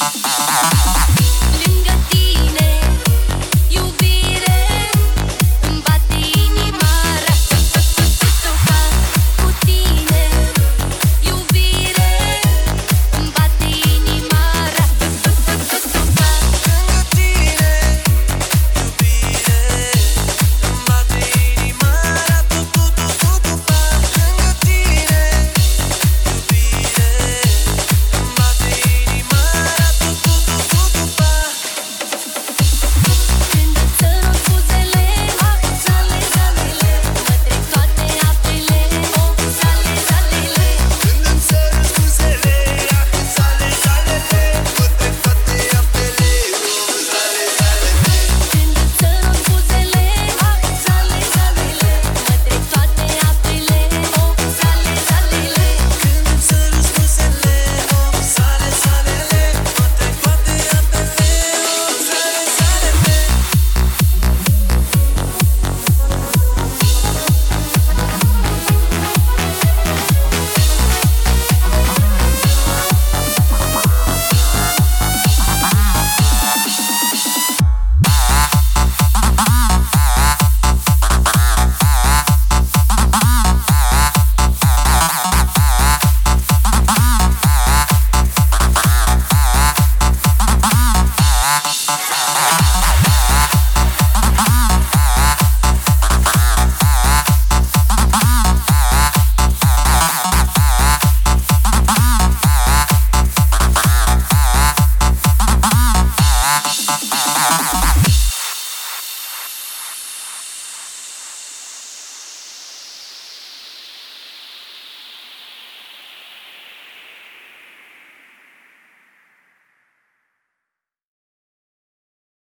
Uh-uh. Ah, ah, ah, ah, ah.